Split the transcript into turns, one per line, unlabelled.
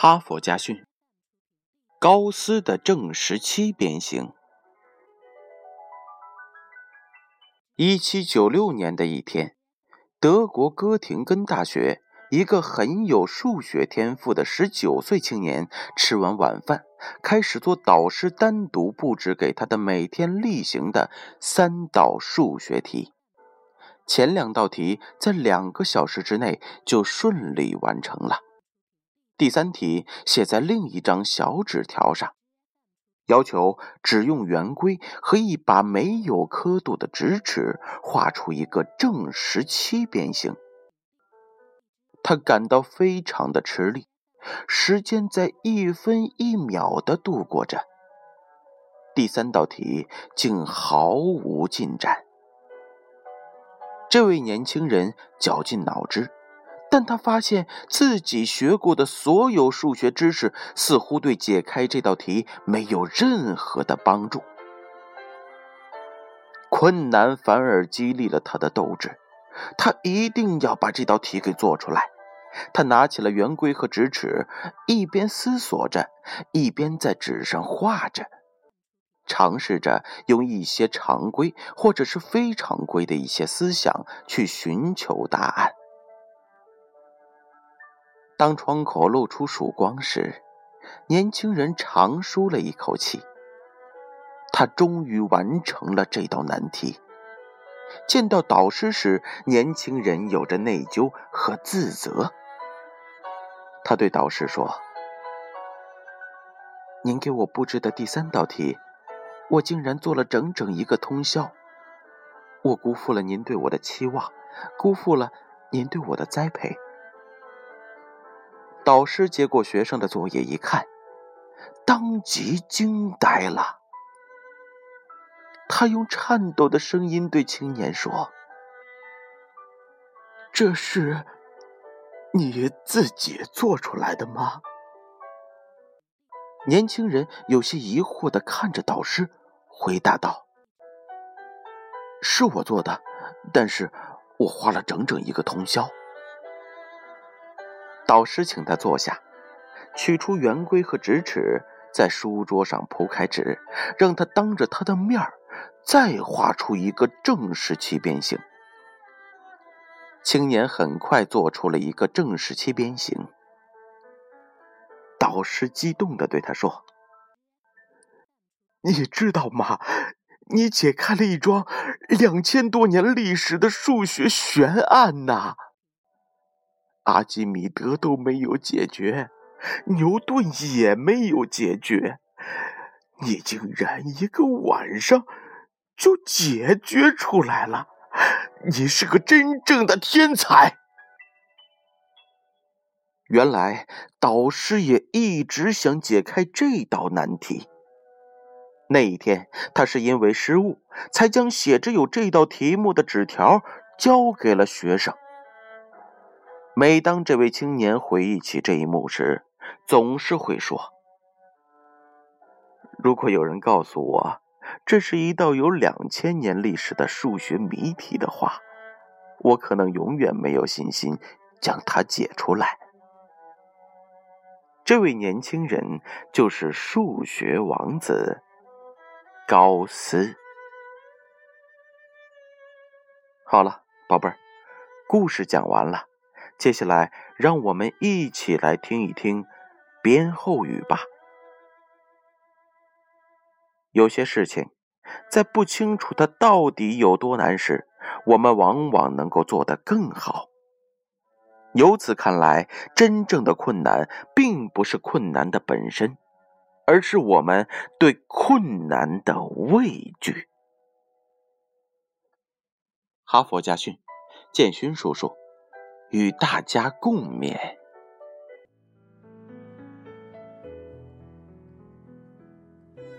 哈佛家训：高斯的正十七边形。一七九六年的一天，德国哥廷根大学一个很有数学天赋的十九岁青年，吃完晚饭，开始做导师单独布置给他的每天例行的三道数学题。前两道题在两个小时之内就顺利完成了。第三题写在另一张小纸条上，要求只用圆规和一把没有刻度的直尺画出一个正十七边形。他感到非常的吃力，时间在一分一秒的度过着。第三道题竟毫无进展。这位年轻人绞尽脑汁，但他发现自己学过的所有数学知识似乎对解开这道题没有任何的帮助。困难反而激励了他的斗志，他一定要把这道题给做出来。他拿起了圆规和直尺，一边思索着，一边在纸上画着。尝试着用一些常规或者是非常规的一些思想去寻求答案。当窗口露出曙光时，年轻人长舒了一口气。他终于完成了这道难题。见到导师时，年轻人有着内疚和自责。他对导师说：“您给我布置的第三道题。”我竟然做了整整一个通宵，我辜负了您对我的期望，辜负了您对我的栽培。导师接过学生的作业一看，当即惊呆了。他用颤抖的声音对青年说：“这是你自己做出来的吗？”年轻人有些疑惑的看着导师。回答道：“是我做的，但是我花了整整一个通宵。”导师请他坐下，取出圆规和直尺，在书桌上铺开纸，让他当着他的面再画出一个正十七边形。青年很快做出了一个正十七边形。导师激动的对他说。你知道吗？你解开了一桩两千多年历史的数学悬案呐！阿基米德都没有解决，牛顿也没有解决，你竟然一个晚上就解决出来了！你是个真正的天才！原来导师也一直想解开这道难题。那一天，他是因为失误，才将写着有这道题目的纸条交给了学生。每当这位青年回忆起这一幕时，总是会说：“如果有人告诉我，这是一道有两千年历史的数学谜题的话，我可能永远没有信心将它解出来。”这位年轻人就是数学王子。高斯，好了，宝贝儿，故事讲完了，接下来让我们一起来听一听编后语吧。有些事情，在不清楚它到底有多难时，我们往往能够做得更好。由此看来，真正的困难，并不是困难的本身。而是我们对困难的畏惧。哈佛家训，建勋叔叔与大家共勉。